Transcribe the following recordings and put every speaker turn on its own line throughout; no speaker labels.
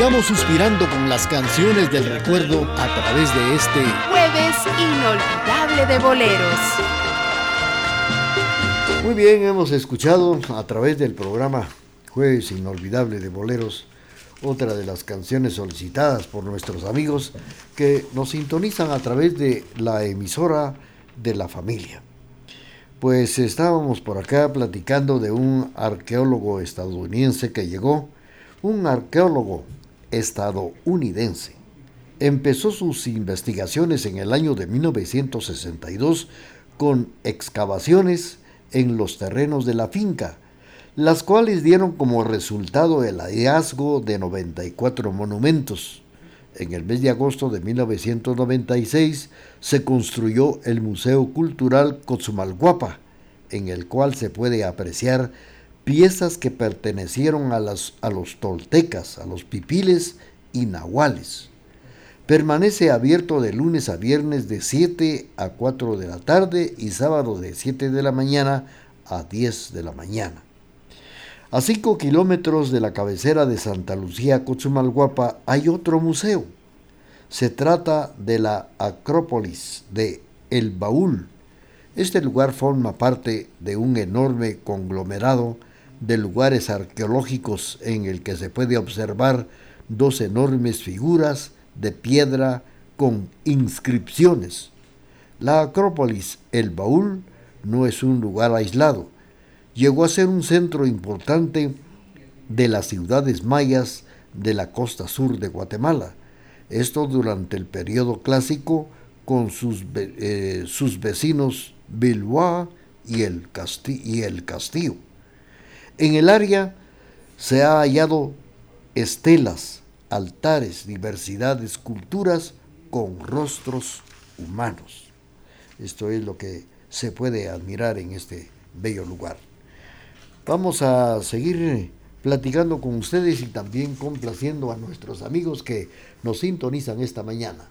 Sigamos suspirando con las canciones del recuerdo a través de este
Jueves Inolvidable de Boleros.
Muy bien, hemos escuchado a través del programa Jueves Inolvidable de Boleros otra de las canciones solicitadas por nuestros amigos que nos sintonizan a través de la emisora de la familia. Pues estábamos por acá platicando de un arqueólogo estadounidense que llegó, un arqueólogo estadounidense. Empezó sus investigaciones en el año de 1962 con excavaciones en los terrenos de la finca, las cuales dieron como resultado el hallazgo de 94 monumentos. En el mes de agosto de 1996 se construyó el Museo Cultural Cozumalguapa, en el cual se puede apreciar piezas que pertenecieron a, las, a los toltecas, a los pipiles y nahuales. Permanece abierto de lunes a viernes de 7 a 4 de la tarde y sábado de 7 de la mañana a 10 de la mañana. A 5 kilómetros de la cabecera de Santa Lucía, Cochumalguapa, hay otro museo. Se trata de la Acrópolis de El Baúl. Este lugar forma parte de un enorme conglomerado de lugares arqueológicos en el que se puede observar dos enormes figuras de piedra con inscripciones. La Acrópolis, el Baúl, no es un lugar aislado. Llegó a ser un centro importante de las ciudades mayas de la costa sur de Guatemala. Esto durante el periodo clásico con sus, eh, sus vecinos Bilboa y el, y el Castillo. En el área se ha hallado estelas, altares, diversidad de esculturas con rostros humanos. Esto es lo que se puede admirar en este bello lugar. Vamos a seguir platicando con ustedes y también complaciendo a nuestros amigos que nos sintonizan esta mañana.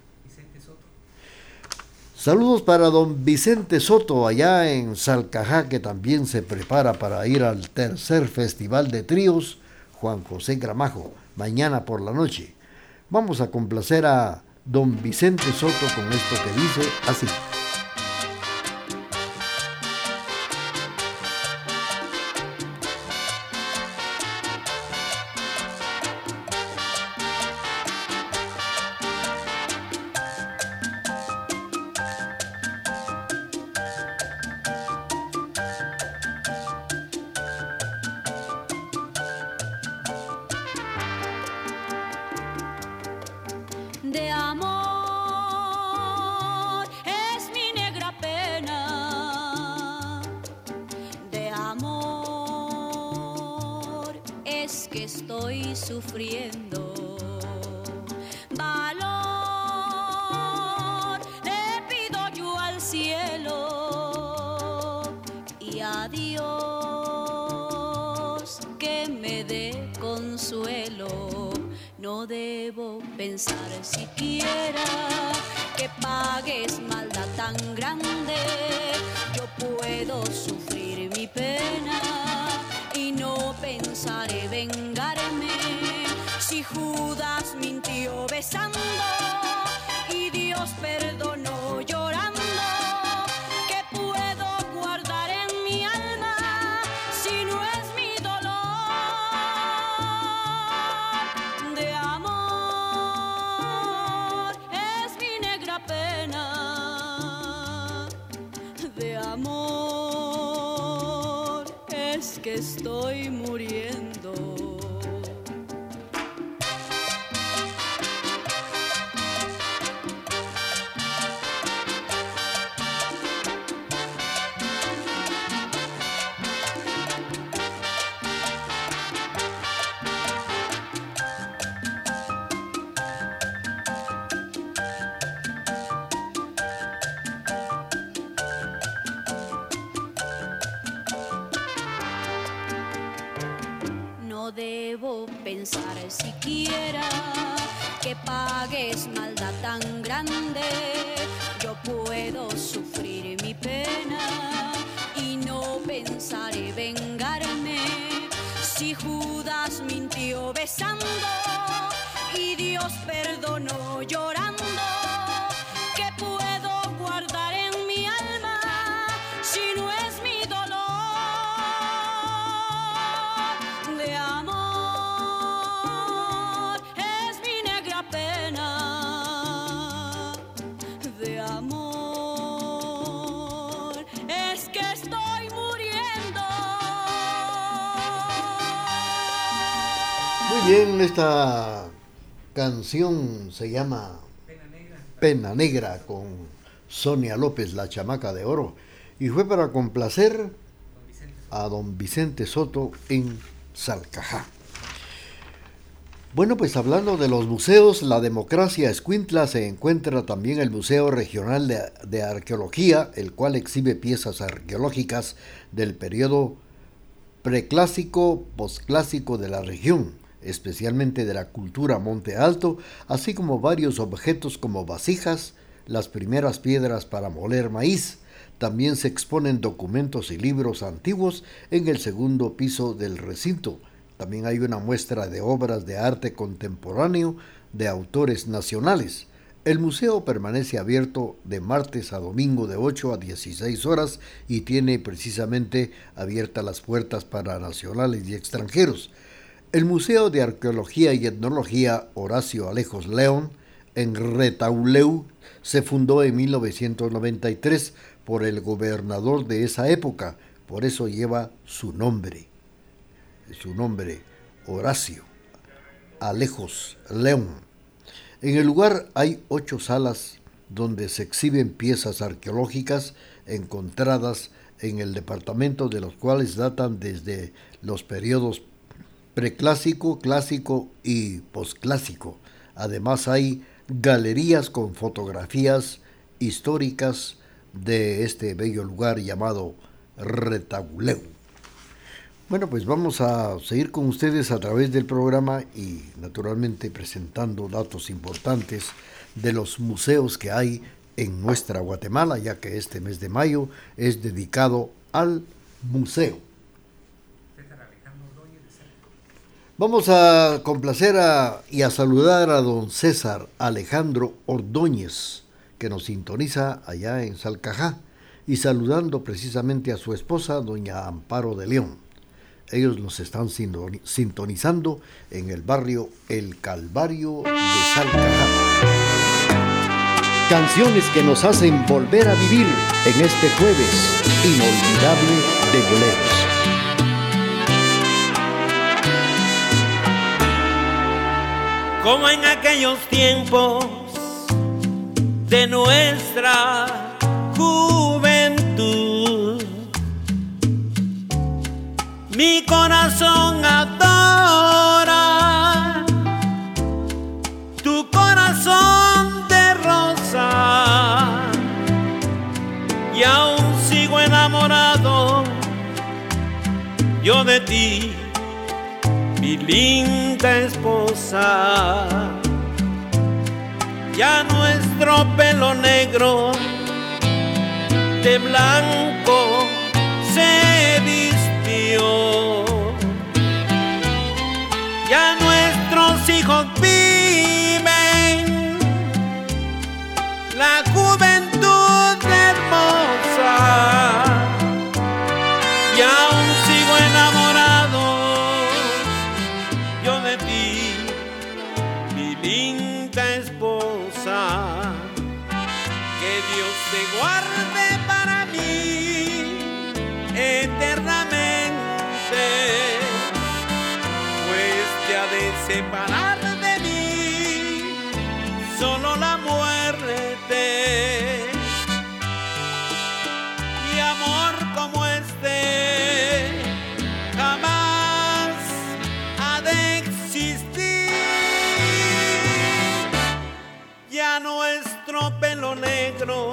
Saludos para don Vicente Soto allá en Salcajá que también se prepara para ir al tercer festival de tríos Juan José Gramajo mañana por la noche. Vamos a complacer a don Vicente Soto con esto que dice así.
Siquiera
esta canción se llama Pena Negra. con Sonia López, la chamaca de oro, y fue para complacer a don Vicente Soto en Salcajá. Bueno, pues hablando de los museos, la democracia escuintla se encuentra también el Museo Regional de, Arqueología, el cual exhibe piezas arqueológicas del periodo preclásico, posclásico de la región especialmente de la cultura Monte Alto, así como varios objetos como vasijas, las primeras piedras para moler maíz. También se exponen documentos y libros antiguos en el segundo piso del recinto. También hay una muestra de obras de arte contemporáneo de autores nacionales. El museo permanece abierto de martes a domingo de 8 a 16 horas y tiene precisamente abiertas las puertas para nacionales y extranjeros. El Museo de Arqueología y Etnología Horacio Alejos León en Retauleu se fundó en 1993 por el gobernador de esa época, por eso lleva su nombre. Su nombre, Horacio Alejos León. En el lugar hay ocho salas donde se exhiben piezas arqueológicas encontradas en el departamento de los cuales datan desde los periodos preclásico, clásico y posclásico. Además hay galerías con fotografías históricas de este bello lugar llamado Retaguleu. Bueno, pues vamos a seguir con ustedes a través del programa y naturalmente presentando datos importantes de los museos que hay en nuestra Guatemala, ya que este mes de mayo es dedicado al museo. Vamos a complacer y a saludar a don César Alejandro Ordóñez, que nos sintoniza allá en Salcajá, y saludando precisamente a su esposa, doña Amparo de León. Ellos nos están sintonizando en el barrio El Calvario de Salcajá. Canciones que nos hacen volver a vivir en este jueves inolvidable de boleros.
Como en aquellos tiempos de nuestra mi corazón adora tu corazón de rosa y aún sigo enamorado yo de ti, mi linda esposa. Ya nuestro pelo negro de blanco se ya nuestros hijos viven la juventud linda esposa. Que Dios te guarde pelo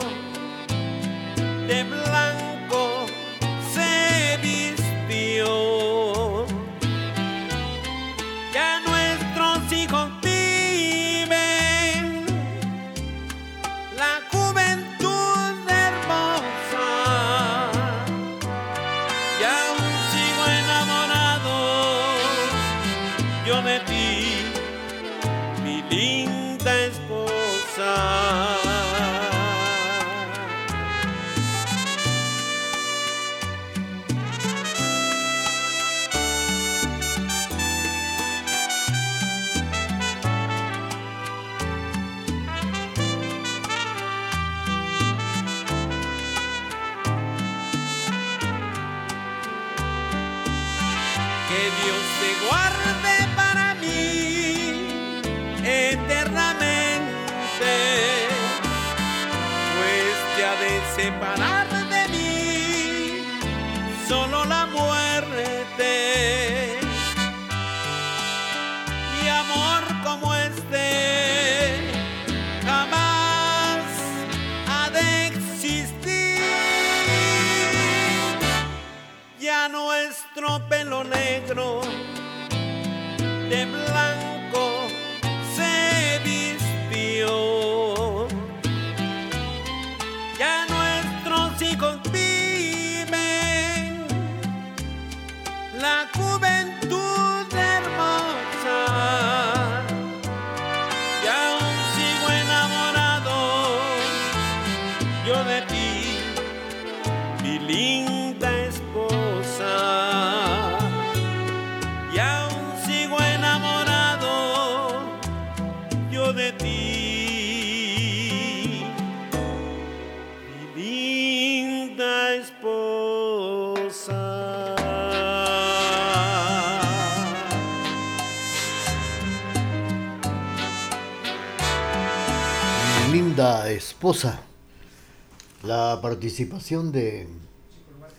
La
participación de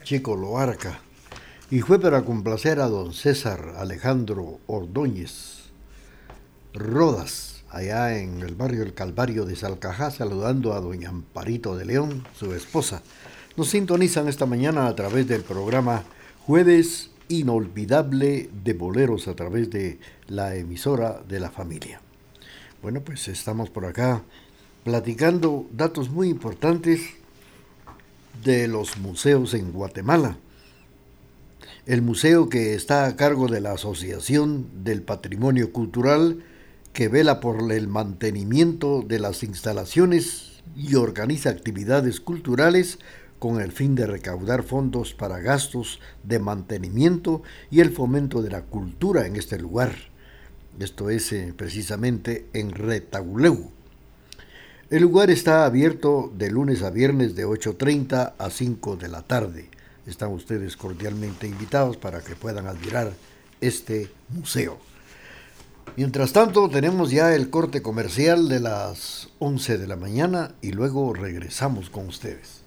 Chico Loarca. Y fue para complacer a don César Alejandro Ordóñez Rodas, allá en el barrio El Calvario de Salcajá, saludando a doña Amparito de León, su esposa. Nos sintonizan esta mañana a través del programa Jueves inolvidable de boleros a través de la emisora de la familia. Bueno, pues estamos por acá platicando datos muy importantes de los museos en Guatemala. El museo que está a cargo de la Asociación del Patrimonio Cultural que vela por el mantenimiento de las instalaciones y organiza actividades culturales con el fin de recaudar fondos para gastos de mantenimiento y el fomento de la cultura en este lugar. Esto es eh, precisamente en Retauleu. El lugar está abierto de lunes a viernes de 8.30 a 5 de la tarde. Están ustedes cordialmente invitados para que puedan admirar este museo. Mientras tanto, tenemos ya el corte comercial de las 11 de la mañana y luego regresamos con ustedes.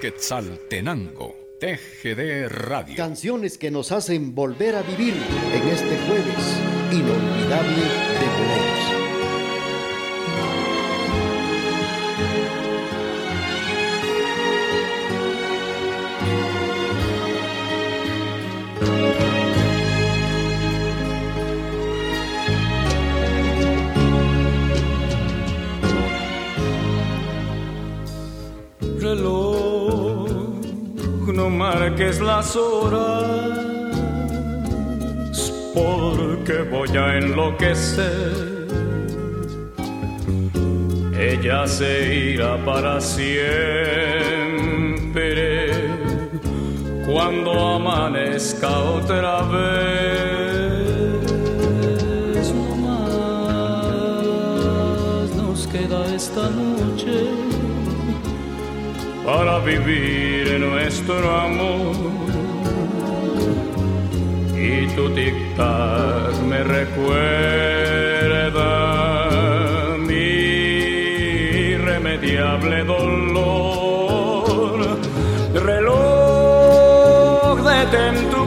Quetzaltenango, TGD Radio.
Canciones que nos hacen volver a vivir en este jueves inolvidable
marques las horas, porque voy a enloquecer. Ella se irá para siempre cuando amanezca otra vez. Para vivir nuestro amor. Y tu tic-tac me recuerda mi irremediable dolor. Reloj, detén tu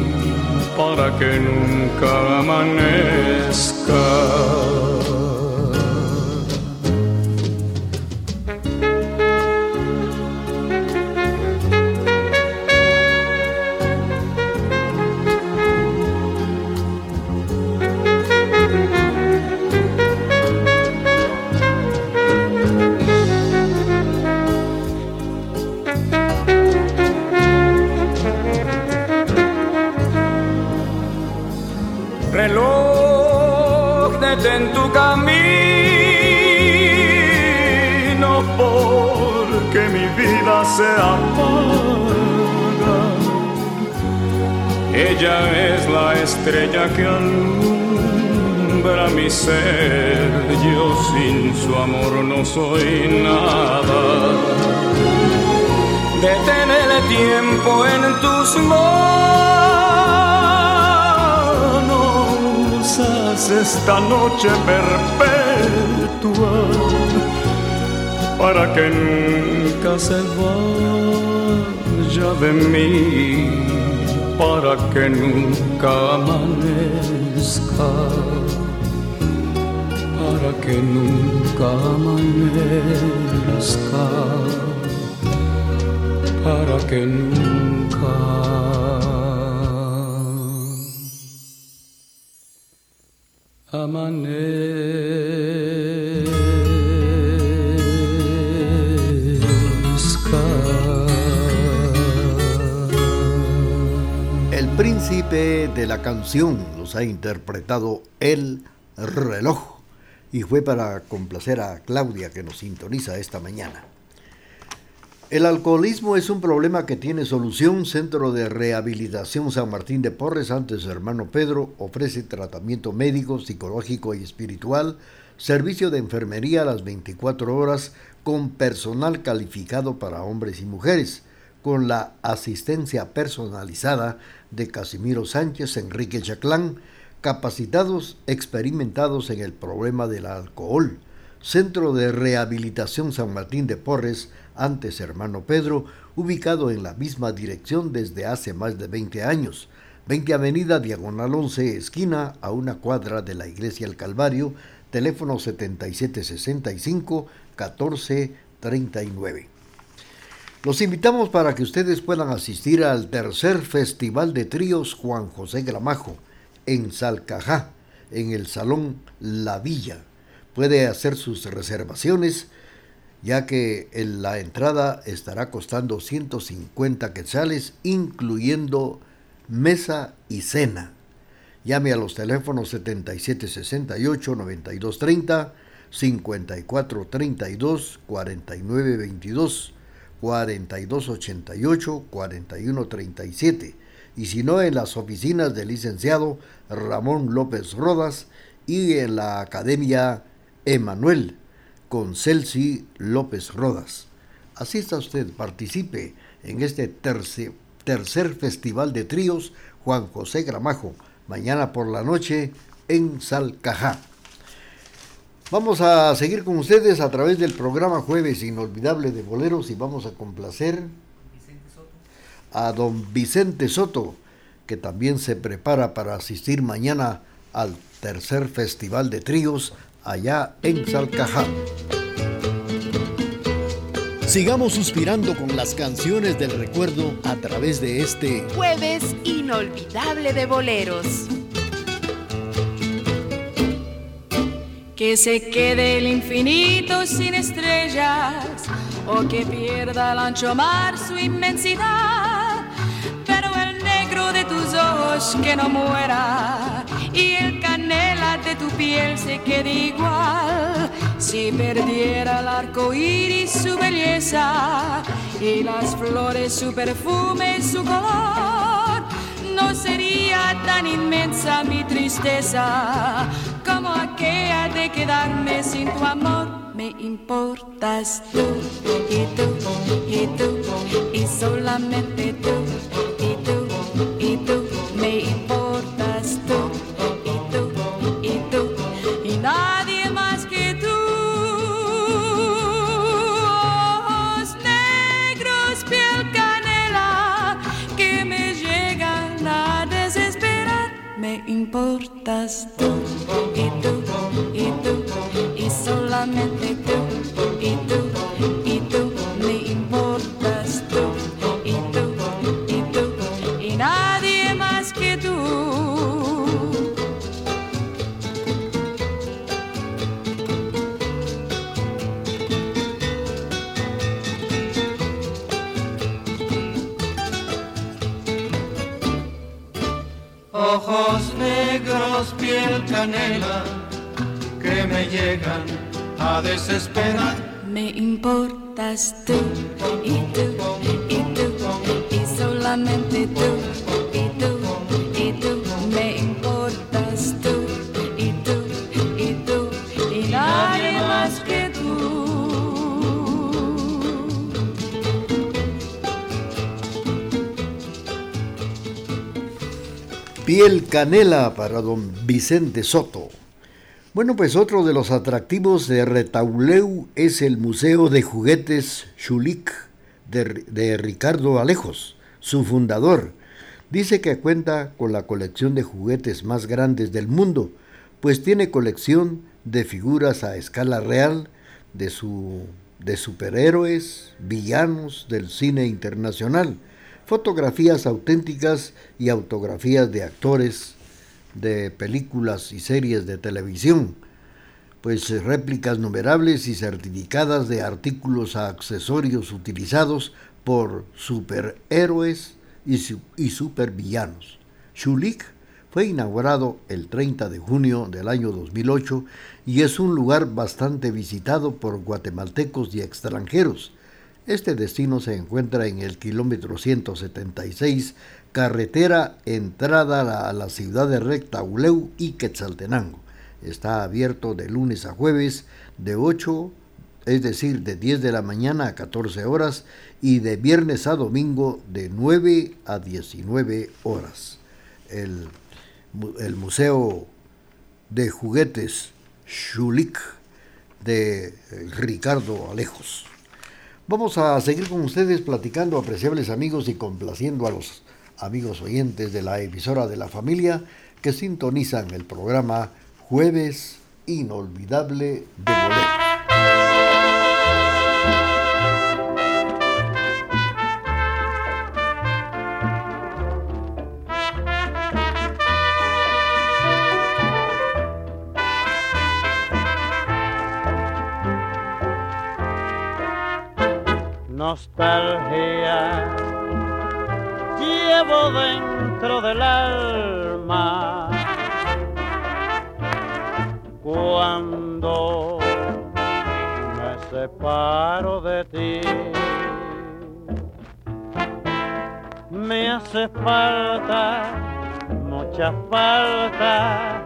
para que nunca amanezca. Soy nada. Detén el tiempo en tus manos haz esta noche perpetua para que nunca se vaya de mí, para que nunca amanezca, para que nunca amanezca, para que nunca amanezca.
El príncipe de la canción nos ha interpretado el reloj y fue para complacer a Claudia que nos sintoniza esta mañana. El alcoholismo es un problema que tiene solución. Centro de Rehabilitación San Martín de Porres, antes hermano Pedro, ofrece tratamiento médico, psicológico y espiritual, servicio de enfermería a las 24 horas con personal calificado para hombres y mujeres, con la asistencia personalizada de Casimiro Sánchez, Enrique Chaclán, capacitados, experimentados en el problema del alcohol. Centro de Rehabilitación San Martín de Porres, antes hermano Pedro, ubicado en la misma dirección desde hace más de 20 años. 20 Avenida Diagonal 11, esquina a una cuadra de la Iglesia El Calvario, teléfono 7765-1439. Los invitamos para que ustedes puedan asistir al tercer Festival de Tríos Juan José Gramajo en Salcajá, en el Salón La Villa. Puede hacer sus reservaciones ya que en la entrada estará costando 150 quetzales, incluyendo mesa y cena. Llame a los teléfonos 7768-9230, 5432-4922, 4288-4137 y si no en las oficinas del licenciado Ramón López Rodas y en la Academia Emanuel con Celsi López Rodas. Asista usted, participe en este tercer, tercer Festival de Tríos Juan José Gramajo, mañana por la noche en Salcajá. Vamos a seguir con ustedes a través del programa Jueves Inolvidable de Boleros y vamos a complacer a don Vicente Soto, que también se prepara para asistir mañana al tercer Festival de Tríos allá en Salcajá. Sigamos suspirando con las canciones del recuerdo a través de este
jueves inolvidable de boleros.
Que se quede el infinito sin estrellas o que pierda el ancho mar su inmensidad, que no muera y el canela de tu piel se quede igual. Si perdiera el arco iris su belleza y las flores su perfume, su color, no sería tan inmensa mi tristeza como aquella de quedarme sin tu amor. Me importas tú y tú y tú y solamente tú importas tú nadie más que tú. Ojos negros, piel canela, que me llegan a desesperar. Me importas tú y tú y tú y solamente tú
Canela
para don Vicente Soto. Bueno, pues otro de los atractivos de Retauleu es el Museo de Juguetes Chulik de, de Ricardo Alejos, su fundador. Dice que cuenta con la colección de juguetes más grandes del mundo, pues tiene colección de figuras a escala real de, su, de superhéroes, villanos del cine internacional fotografías auténticas y autografías de actores de películas y series de televisión, pues réplicas numerables y certificadas de artículos a accesorios utilizados por superhéroes y, su, y supervillanos. Shulik fue inaugurado el 30 de junio del año 2008 y es un lugar bastante visitado por guatemaltecos y extranjeros. Este destino se encuentra en el kilómetro 176, carretera entrada a la ciudad de Rectauleu y Quetzaltenango. Está abierto de lunes a jueves de 8, es decir, de 10 de la mañana a 14 horas y de viernes a domingo de 9 a 19 horas. El el Museo de Juguetes Schulich de eh, Ricardo Alejos. Vamos a seguir con ustedes platicando, apreciables amigos, y complaciendo a los amigos oyentes de la emisora de la familia que sintonizan el programa Jueves Inolvidable de Bolero.
Nostalgia llevo dentro del alma cuando me separo de ti. Me hace falta, mucha falta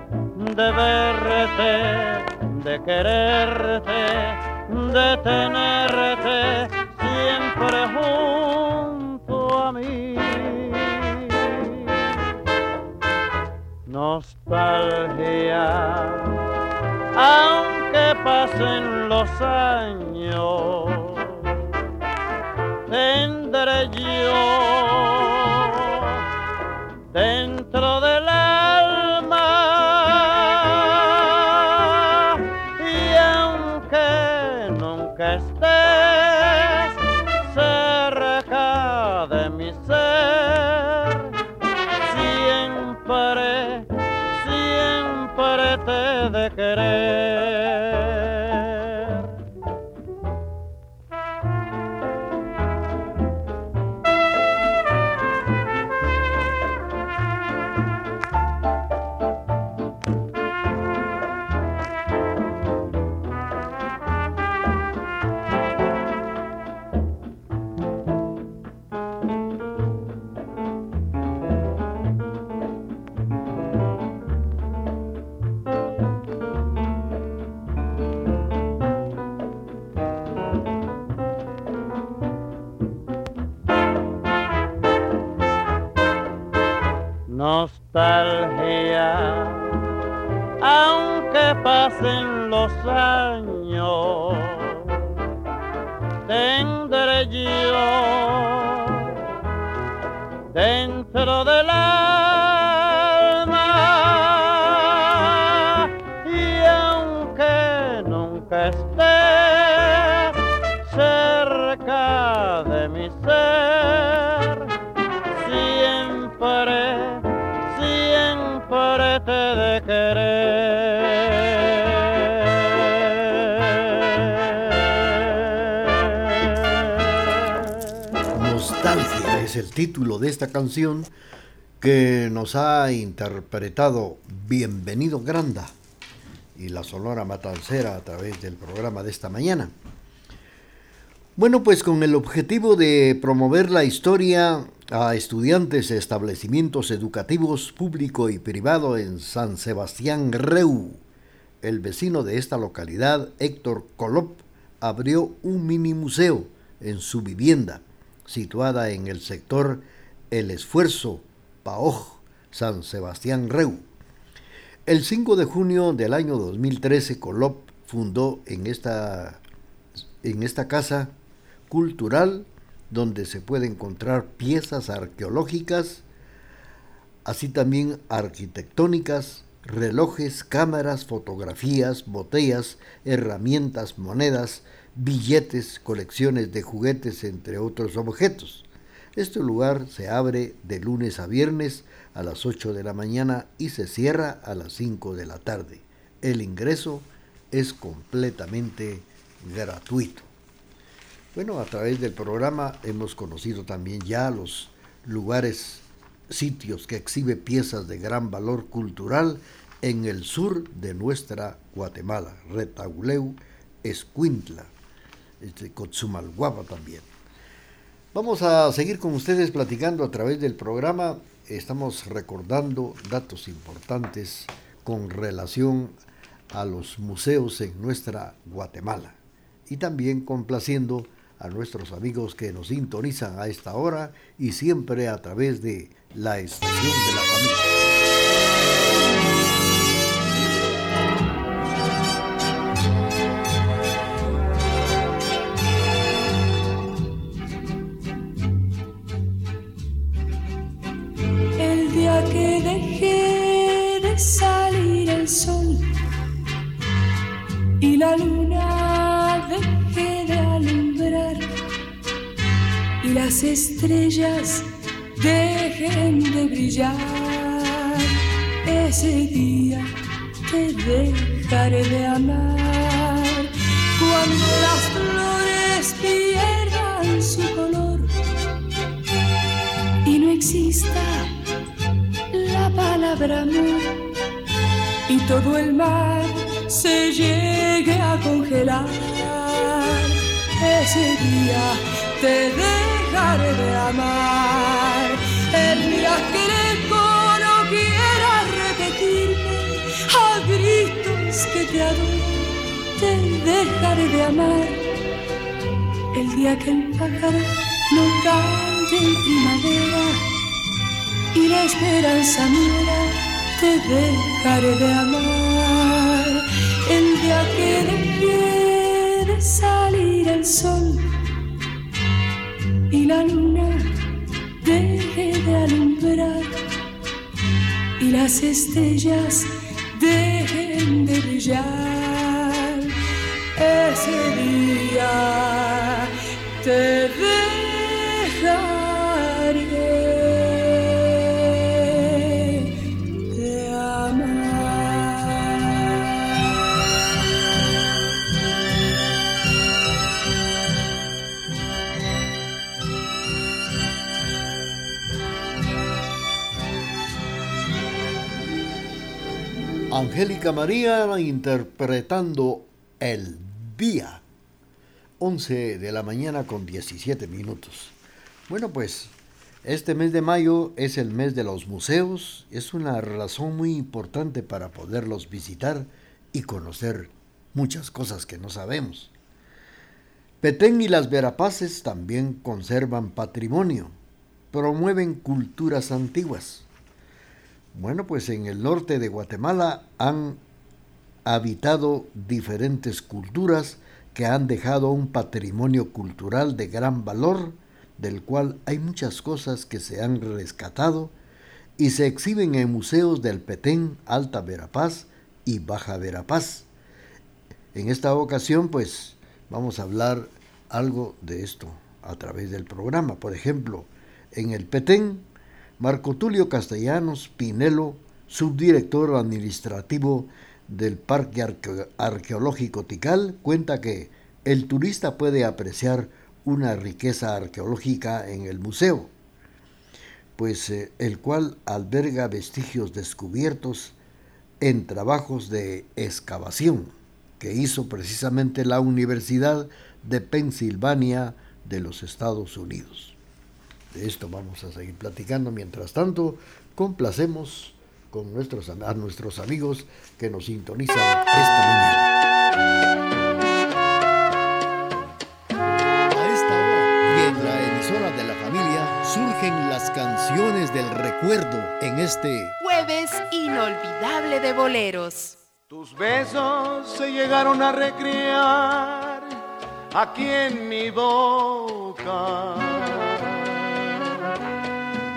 de verte, de quererte, de tenerte siempre junto a mí. Nostalgia, aunque pasen los años,
título de esta canción que nos ha interpretado Bienvenido Granda y la Sonora Matancera a través del programa de esta mañana. Bueno, pues con el objetivo de promover la historia a estudiantes de establecimientos educativos público y privado en San Sebastián Reu, el vecino de esta localidad, Héctor Colop, abrió un mini museo en su vivienda situada en el sector El Esfuerzo, Paoj, San Sebastián Reu. El 5 de junio del año 2013, Colop fundó en esta, en esta casa cultural donde se puede encontrar piezas arqueológicas, así también arquitectónicas, relojes, cámaras, fotografías, botellas, herramientas, monedas, billetes, colecciones de juguetes, entre otros objetos. Este lugar se abre de lunes a viernes a las 8 de la mañana y se cierra a las 5 de la tarde. El ingreso es completamente gratuito. Bueno, a través del programa hemos conocido también ya los lugares sitios que exhibe piezas de gran valor cultural en el sur de nuestra Guatemala, Retauleu, Escuintla, este, Cotzumalguapa también. Vamos a seguir con ustedes platicando a través del programa. Estamos recordando datos importantes con relación a los museos en nuestra Guatemala y también complaciendo a nuestros amigos que nos sintonizan a esta hora y siempre a través de la estación de la familia.
Estrellas dejen de brillar, ese día te dejaré de amar cuando las flores pierdan su color y no exista la palabra amor y todo el mar se llegue a congelar. Ese día te dejaré de amar. El día que no quiera repetirme a gritos que te adoro, te dejaré de amar. El día que el pájaro no cante en primavera y la esperanza muera, te dejaré de amar. El día que dejé de salir el sol la luna deje de alumbrar y las estrellas dejen de brillar. Ese día te
Angélica María interpretando El Día. 11 de la mañana con 17 minutos. Bueno, pues este mes de mayo es el mes de los museos. Es una razón muy importante para poderlos visitar y conocer muchas cosas que no sabemos. Petén y las Verapaces también conservan patrimonio, promueven culturas antiguas. Bueno, pues en el norte de Guatemala han habitado diferentes culturas que han dejado un patrimonio cultural de gran valor, del cual hay muchas cosas que se han rescatado y se exhiben en museos del Petén, Alta Verapaz y Baja Verapaz. En esta ocasión, pues, vamos a hablar algo de esto a través del programa. Por ejemplo, en el Petén, Marco Tulio Castellanos Pinelo, subdirector administrativo del Parque Arque Arqueológico Tikal, cuenta que el turista puede apreciar una riqueza arqueológica en el museo, pues eh, el cual alberga vestigios descubiertos en trabajos de excavación que hizo precisamente la Universidad de Pensilvania de los Estados Unidos. De esto vamos a seguir platicando. Mientras tanto, complacemos con nuestros, a nuestros amigos que nos sintonizan esta mañana. A esta hora, y en la emisora de la familia, surgen las canciones del recuerdo en este
Jueves inolvidable de boleros.
Tus besos se llegaron a recrear aquí en mi boca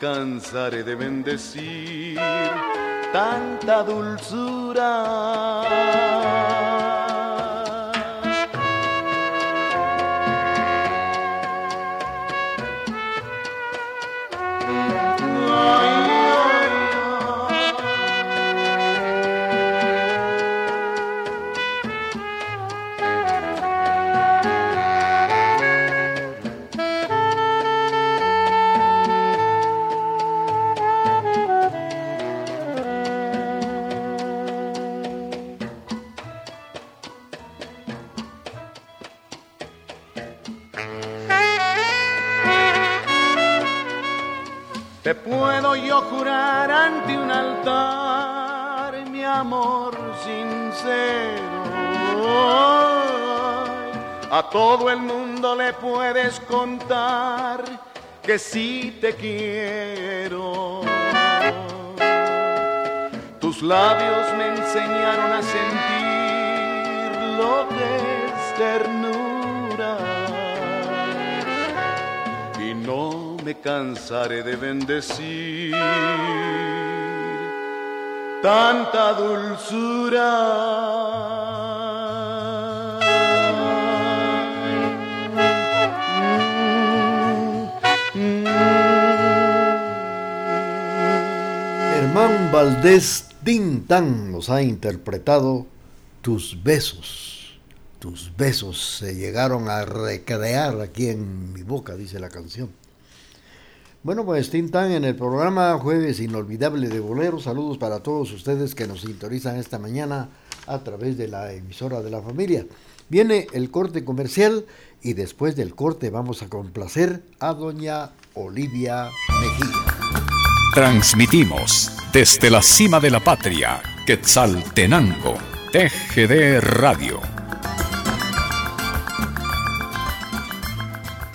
cansaré de bendecir tanta dulzura. Mi amor sincero. A todo el mundo le puedes contar que sí te quiero. Tus labios me enseñaron a sentir lo que es ternura. Y no me cansaré de bendecir tanta dulzura.
Germán Valdés Tintán nos ha interpretado Tus besos. Tus besos se llegaron a recrear aquí en mi boca, dice la canción. Bueno, pues Tintán en el programa Jueves Inolvidable de Boleros. Saludos para todos ustedes que nos sintonizan esta mañana a través de la emisora de la familia. Viene el corte comercial y después del corte vamos a complacer a doña Olivia Mejía.
Transmitimos desde la cima de la patria, Quetzaltenango, TGD Radio.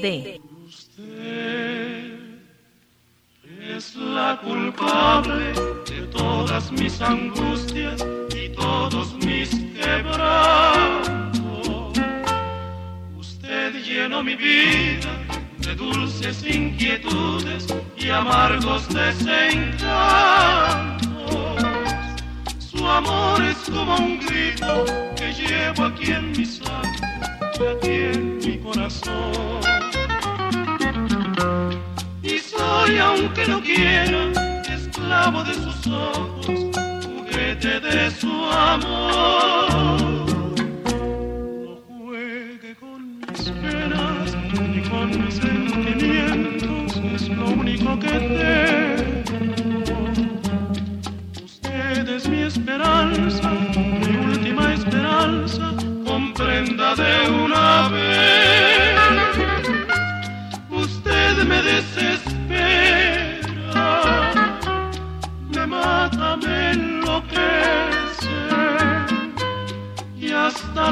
Usted es la culpable de todas mis angustias y todos mis quebrantos. Usted llenó mi vida de dulces inquietudes y amargos desencantos. Su amor es como un grito que llevo aquí en mi sangre y aquí en mi corazón. Soy, aunque no quiera, esclavo de sus ojos, juguete de su amor.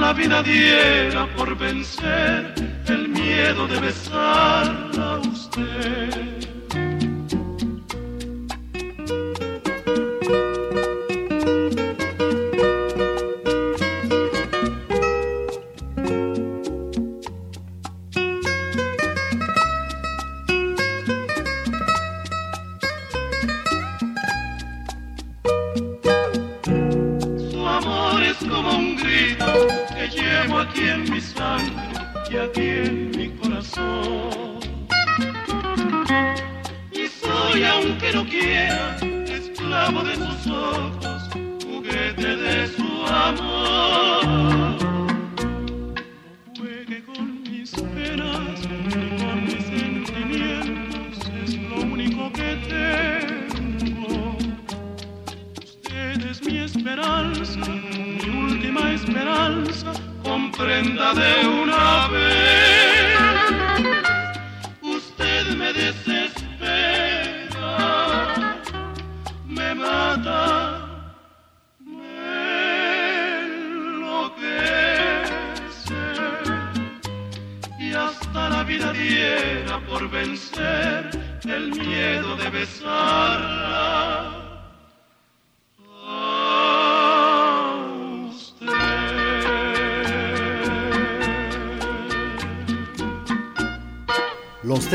La vida diera por vencer el miedo de besarla a usted.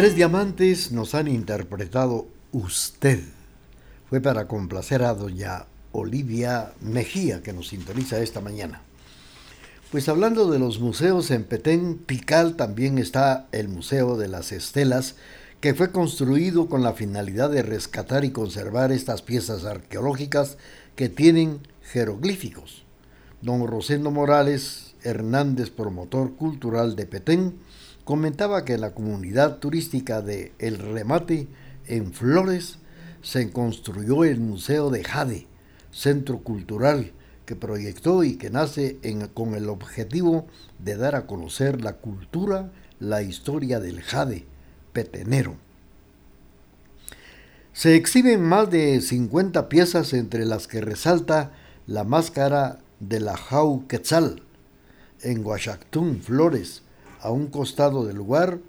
Tres diamantes nos han interpretado Usted. Fue para complacer a doña Olivia Mejía, que nos sintoniza esta mañana. Pues hablando de los museos en Petén, Tikal también está el Museo de las Estelas, que fue construido con la finalidad de rescatar y conservar estas piezas arqueológicas que tienen jeroglíficos. Don Rosendo Morales Hernández, promotor cultural de Petén, comentaba que la comunidad turística de El Remate, en Flores, se construyó el Museo de Jade, centro cultural que proyectó y que nace con el objetivo de dar a conocer la cultura, la historia del jade petenero. Se exhiben más de 50 piezas entre las que resalta la máscara de la Jau Quetzal en Huachactún, Flores, a un costado del lugar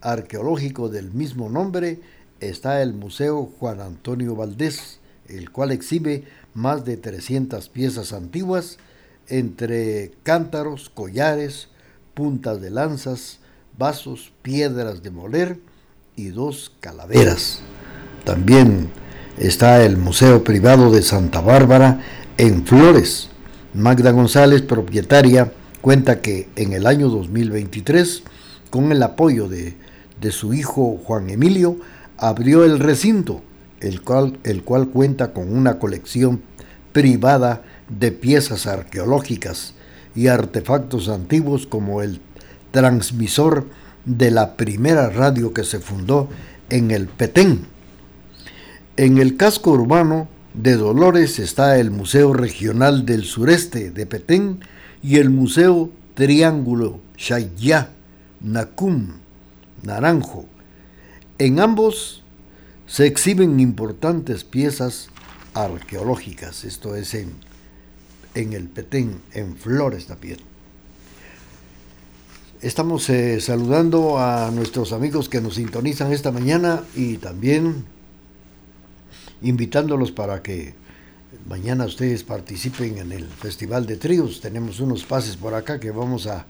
arqueológico del mismo nombre está el Museo Juan Antonio Valdés, el cual exhibe más de 300 piezas antiguas entre cántaros, collares, puntas de lanzas, vasos, piedras de moler y dos calaveras. También está el Museo Privado de Santa Bárbara en Flores. Magda González, propietaria, cuenta que en el año 2023, con el apoyo de, de su hijo Juan Emilio, abrió el recinto, el cual, el cual cuenta con una colección privada de piezas arqueológicas y artefactos antiguos como el transmisor de la primera radio que se fundó en el Petén. En el casco urbano de Dolores está el Museo Regional del Sureste de Petén y el Museo Triángulo Shayá, Nacum, Naranjo. En ambos se exhiben importantes piezas arqueológicas, esto es en, en el Petén, en Flores también. Estamos eh, saludando a nuestros amigos que nos sintonizan esta mañana y también invitándolos para que mañana ustedes participen en el Festival de Tríos. Tenemos unos pases por acá que vamos a,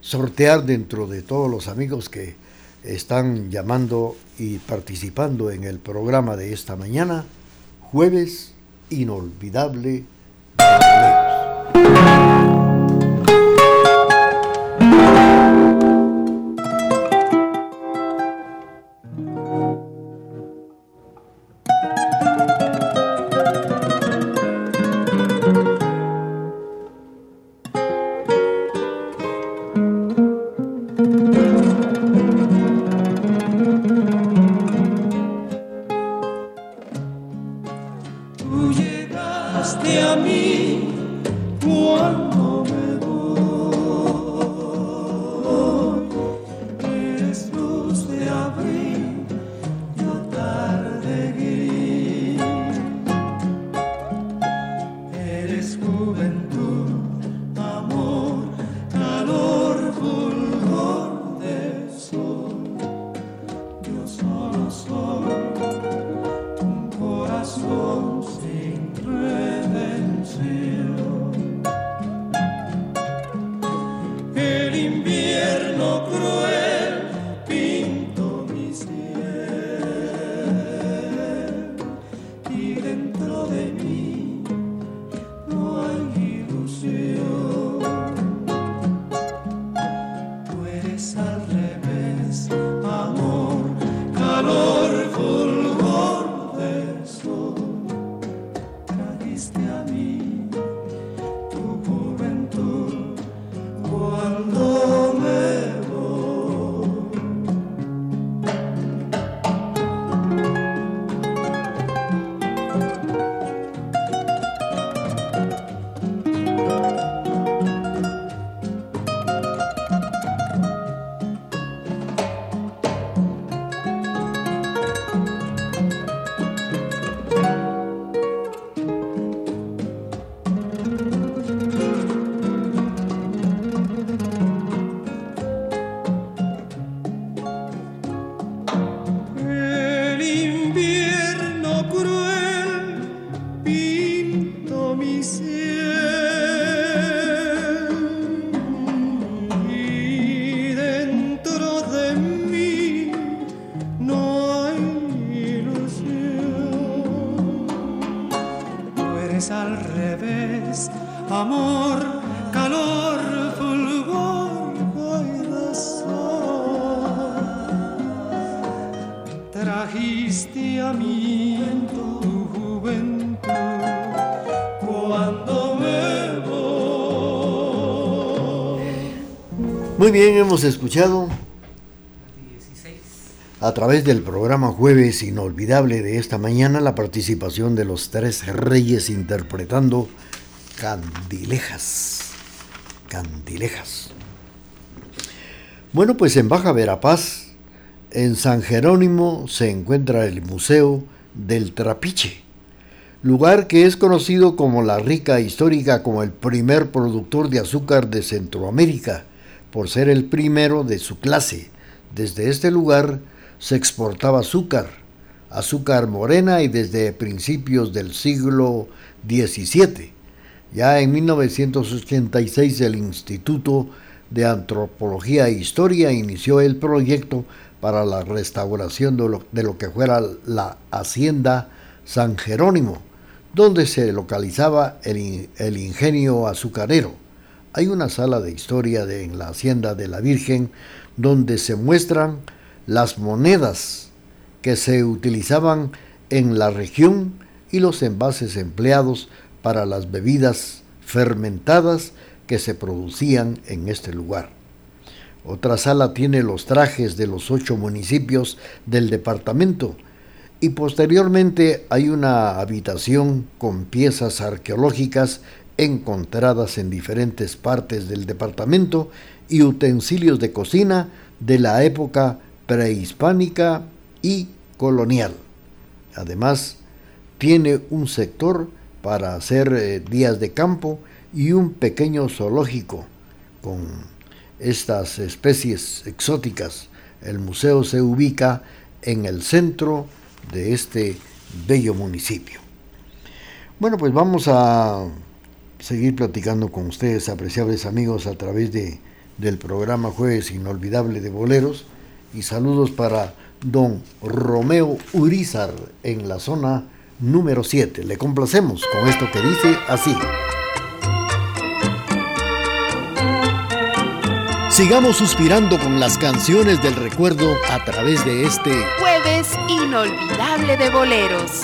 sortear dentro de todos los amigos que están llamando y participando en el programa de esta mañana, jueves inolvidable. Muy bien, hemos escuchado a través del programa Jueves Inolvidable de esta mañana la participación de los tres reyes interpretando Candilejas. Candilejas. Bueno, pues en Baja Verapaz, en San Jerónimo, se encuentra el Museo del Trapiche, lugar que es conocido como la rica histórica como el primer productor de azúcar de Centroamérica, por ser el primero de su clase. Desde este lugar se exportaba azúcar, azúcar morena y desde principios del siglo XVII. Ya en 1986 el Instituto de Antropología e Historia inició el proyecto para la restauración de lo, que fuera la Hacienda San Jerónimo, donde se localizaba el, el ingenio azucarero. Hay una sala de historia en la Hacienda de la Virgen donde se muestran las monedas que se utilizaban en la región y los envases empleados para las bebidas fermentadas que se producían en este lugar. Otra sala tiene los trajes de los ocho municipios del departamento y posteriormente hay una habitación con piezas arqueológicas encontradas en diferentes partes del departamento y utensilios de cocina de la época prehispánica y colonial. Además, tiene un sector para hacer eh, días de campo y un pequeño zoológico con estas especies exóticas. El museo se ubica en el centro de este bello municipio. Bueno, pues vamos a seguir platicando con ustedes, apreciables amigos, a través de, del programa Jueves Inolvidable de Boleros y saludos para don Romeo Urizar en la zona número 7. Le complacemos con esto que dice así. Sigamos suspirando con las canciones del recuerdo a través de este
Jueves Inolvidable de Boleros.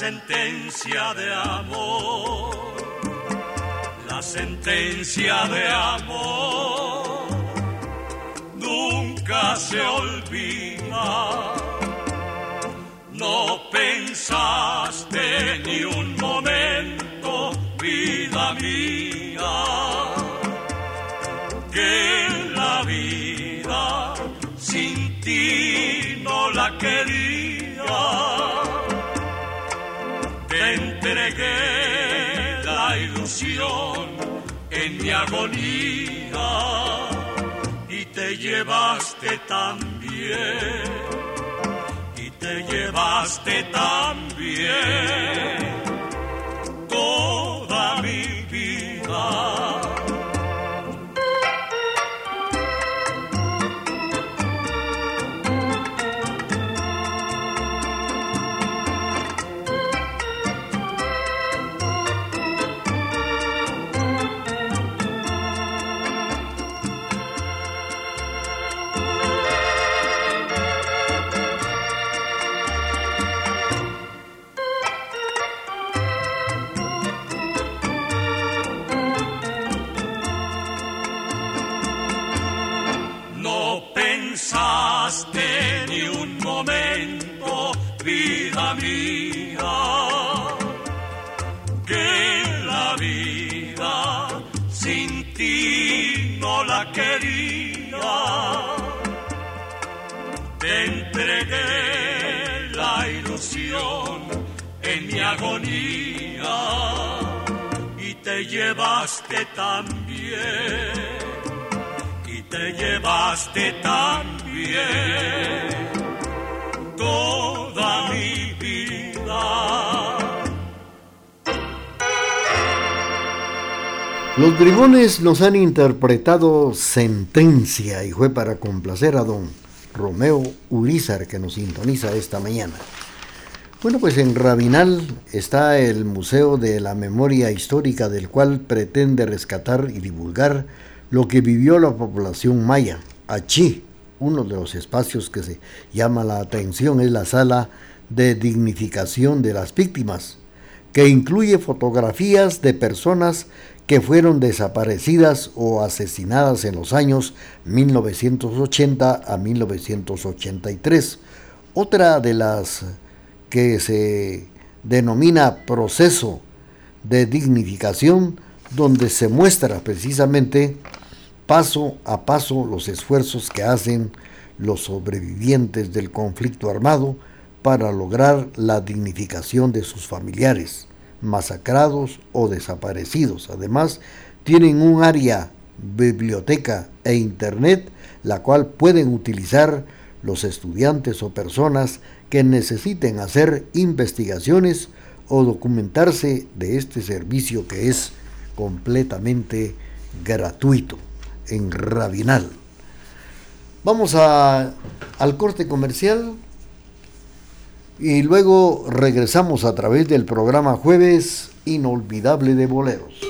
Sentencia de amor la sentencia de amor nunca se olvida. No pensaste ni un momento, vida mía, que la vida sin ti no la quería. La ilusión en mi agonía y te llevaste también, y te llevaste también agonía y te llevaste también
te llevaste también toda mi vida.
Los bribones nos han interpretado Sentencia y fue para complacer a don Romeo Urizar que nos sintoniza esta mañana. Bueno, pues en Rabinal está el Museo de la Memoria Histórica del cual pretende rescatar y divulgar lo que vivió la población maya. Allí, uno de los espacios que se llama la atención es la sala de dignificación de las víctimas, que incluye fotografías de personas que fueron desaparecidas o asesinadas en los años 1980 a 1983. Otra de las que se denomina proceso de dignificación, donde se muestra precisamente paso a paso los esfuerzos que hacen los sobrevivientes del conflicto armado para lograr la dignificación de sus familiares masacrados o desaparecidos. Además, tienen un área biblioteca e internet, la cual pueden utilizar los estudiantes o personas que necesiten hacer investigaciones o documentarse de este servicio que es completamente gratuito en Rabinal. Vamos a, al corte comercial y luego regresamos a través del programa Jueves Inolvidable de Boleros.